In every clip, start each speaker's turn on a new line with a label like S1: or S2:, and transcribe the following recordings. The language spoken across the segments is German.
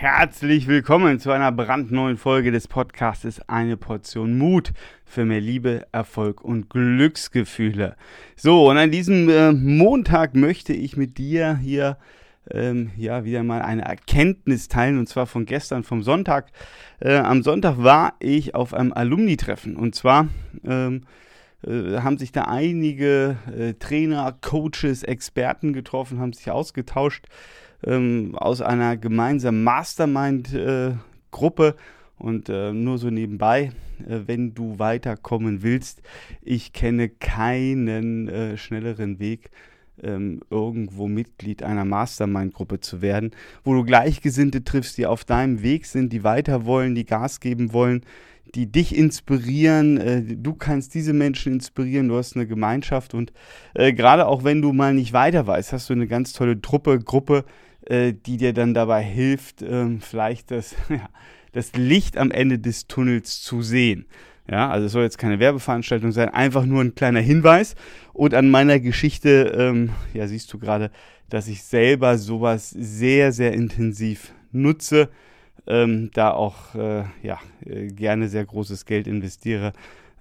S1: Herzlich willkommen zu einer brandneuen Folge des Podcasts Eine Portion Mut für mehr Liebe, Erfolg und Glücksgefühle. So, und an diesem äh, Montag möchte ich mit dir hier ähm, ja wieder mal eine Erkenntnis teilen und zwar von gestern, vom Sonntag. Äh, am Sonntag war ich auf einem Alumni-Treffen und zwar ähm, äh, haben sich da einige äh, Trainer, Coaches, Experten getroffen, haben sich ausgetauscht ähm, aus einer gemeinsamen Mastermind-Gruppe. Äh, und äh, nur so nebenbei, äh, wenn du weiterkommen willst, ich kenne keinen äh, schnelleren Weg, ähm, irgendwo Mitglied einer Mastermind-Gruppe zu werden, wo du Gleichgesinnte triffst, die auf deinem Weg sind, die weiter wollen, die Gas geben wollen, die dich inspirieren. Äh, du kannst diese Menschen inspirieren. Du hast eine Gemeinschaft und äh, gerade auch wenn du mal nicht weiter weißt, hast du eine ganz tolle Truppe, Gruppe, äh, die dir dann dabei hilft, ähm, vielleicht das, ja, das Licht am Ende des Tunnels zu sehen. Ja, also es soll jetzt keine Werbeveranstaltung sein, einfach nur ein kleiner Hinweis. Und an meiner Geschichte, ähm, ja, siehst du gerade, dass ich selber sowas sehr, sehr intensiv nutze ähm, da auch äh, ja, äh, gerne sehr großes Geld investiere,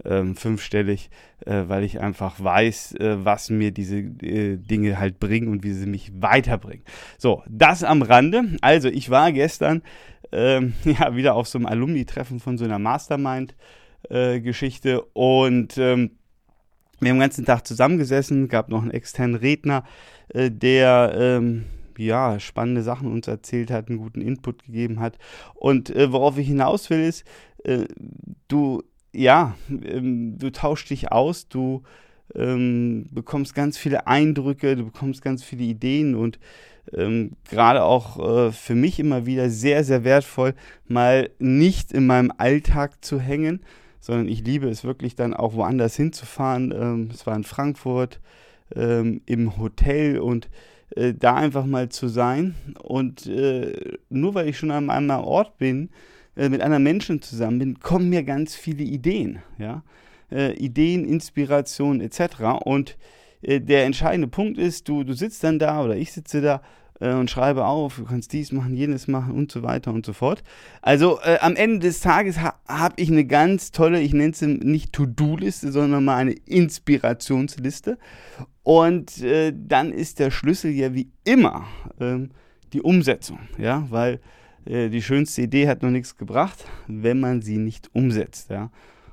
S1: ähm, fünfstellig, äh, weil ich einfach weiß, äh, was mir diese äh, Dinge halt bringen und wie sie mich weiterbringen. So, das am Rande. Also, ich war gestern ähm, ja wieder auf so einem Alumni-Treffen von so einer Mastermind-Geschichte und ähm, wir haben den ganzen Tag zusammengesessen, gab noch einen externen Redner, äh, der ähm, ja, spannende Sachen uns erzählt hat, einen guten Input gegeben hat. Und äh, worauf ich hinaus will, ist, äh, du, ja, ähm, du tauschst dich aus, du ähm, bekommst ganz viele Eindrücke, du bekommst ganz viele Ideen und ähm, gerade auch äh, für mich immer wieder sehr, sehr wertvoll, mal nicht in meinem Alltag zu hängen, sondern ich liebe es wirklich dann auch woanders hinzufahren. Ähm, es war in Frankfurt ähm, im Hotel und äh, da einfach mal zu sein. Und äh, nur weil ich schon an einem Ort bin, äh, mit anderen Menschen zusammen bin, kommen mir ganz viele Ideen. Ja? Äh, Ideen, Inspirationen etc. Und äh, der entscheidende Punkt ist, du, du sitzt dann da oder ich sitze da äh, und schreibe auf, du kannst dies machen, jenes machen und so weiter und so fort. Also äh, am Ende des Tages ha habe ich eine ganz tolle, ich nenne es nicht To-Do-Liste, sondern mal eine Inspirationsliste. Und äh, dann ist der Schlüssel ja wie immer ähm, die Umsetzung, ja, weil äh, die schönste Idee hat noch nichts gebracht, wenn man sie nicht umsetzt, ja.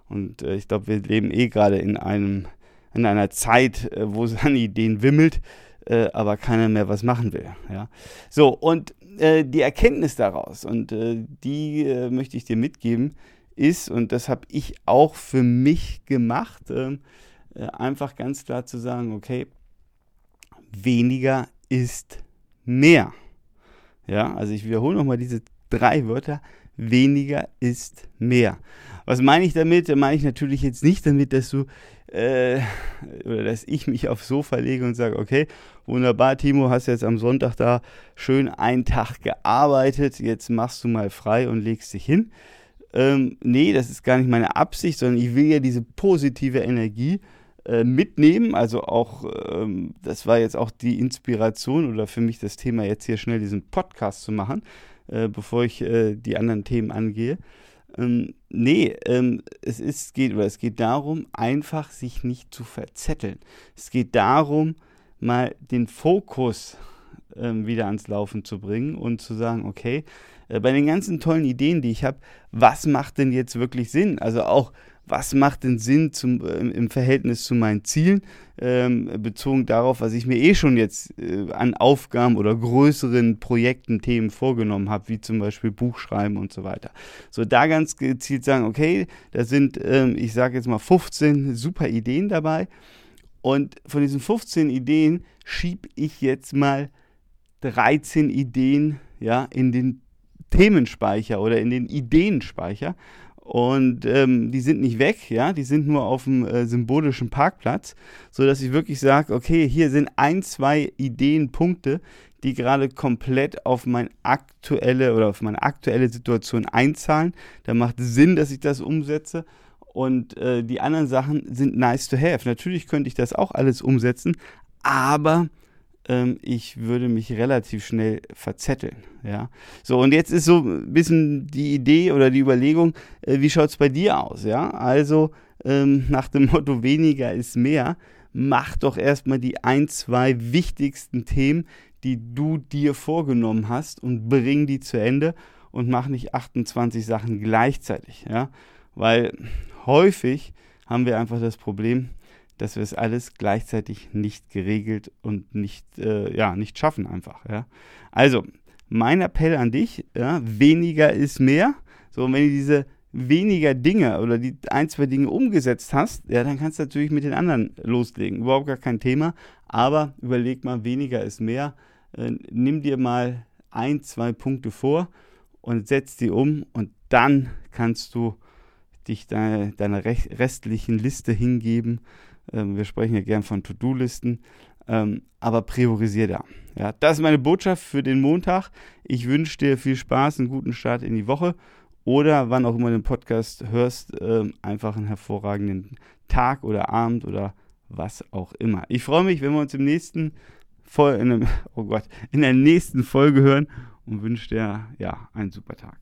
S1: Und äh, ich glaube, wir leben eh gerade in einem in einer Zeit, äh, wo es an Ideen wimmelt, äh, aber keiner mehr was machen will, ja. So und äh, die Erkenntnis daraus und die möchte ich dir mitgeben, ist und das habe ich auch für mich gemacht. Äh, einfach ganz klar zu sagen, okay, weniger ist mehr. Ja, also ich wiederhole nochmal diese drei Wörter. Weniger ist mehr. Was meine ich damit? Da meine ich natürlich jetzt nicht damit, dass du äh, oder dass ich mich aufs Sofa lege und sage, okay, wunderbar, Timo, hast jetzt am Sonntag da schön einen Tag gearbeitet, jetzt machst du mal frei und legst dich hin. Ähm, nee, das ist gar nicht meine Absicht, sondern ich will ja diese positive Energie äh, mitnehmen. Also auch, ähm, das war jetzt auch die Inspiration oder für mich das Thema, jetzt hier schnell diesen Podcast zu machen, äh, bevor ich äh, die anderen Themen angehe. Ähm, nee, ähm, es ist, geht, oder es geht darum, einfach sich nicht zu verzetteln. Es geht darum, mal den Fokus ähm, wieder ans Laufen zu bringen und zu sagen, okay, äh, bei den ganzen tollen Ideen, die ich habe, was macht denn jetzt wirklich Sinn? Also auch was macht denn Sinn zum, äh, im Verhältnis zu meinen Zielen, ähm, bezogen darauf, was ich mir eh schon jetzt äh, an Aufgaben oder größeren Projekten, Themen vorgenommen habe, wie zum Beispiel Buchschreiben und so weiter. So da ganz gezielt sagen, okay, da sind, ähm, ich sage jetzt mal 15 super Ideen dabei. Und von diesen 15 Ideen schiebe ich jetzt mal 13 Ideen ja, in den Themenspeicher oder in den Ideenspeicher und ähm, die sind nicht weg, ja, die sind nur auf dem äh, symbolischen Parkplatz, sodass ich wirklich sage, okay, hier sind ein, zwei Ideenpunkte, die gerade komplett auf meine aktuelle oder auf meine aktuelle Situation einzahlen. Da macht Sinn, dass ich das umsetze. Und äh, die anderen Sachen sind nice to have. Natürlich könnte ich das auch alles umsetzen, aber ähm, ich würde mich relativ schnell verzetteln. Ja, so und jetzt ist so ein bisschen die Idee oder die Überlegung, äh, wie schaut es bei dir aus? Ja, also ähm, nach dem Motto weniger ist mehr, mach doch erstmal die ein, zwei wichtigsten Themen, die du dir vorgenommen hast und bring die zu Ende und mach nicht 28 Sachen gleichzeitig. Ja, weil häufig haben wir einfach das Problem, dass wir es alles gleichzeitig nicht geregelt und nicht, äh, ja, nicht schaffen einfach. Ja. Also, mein Appell an dich, ja, weniger ist mehr. So, wenn du diese weniger Dinge oder die ein, zwei Dinge umgesetzt hast, ja, dann kannst du natürlich mit den anderen loslegen. Überhaupt gar kein Thema. Aber überleg mal, weniger ist mehr. Äh, nimm dir mal ein, zwei Punkte vor und setz die um und dann kannst du dich deine, deiner restlichen Liste hingeben ähm, wir sprechen ja gern von To-Do-Listen, ähm, aber priorisier da. Ja, das ist meine Botschaft für den Montag. Ich wünsche dir viel Spaß, einen guten Start in die Woche oder wann auch immer du den Podcast hörst, ähm, einfach einen hervorragenden Tag oder Abend oder was auch immer. Ich freue mich, wenn wir uns im nächsten Vol in, einem, oh Gott, in der nächsten Folge hören und wünsche dir ja einen super Tag.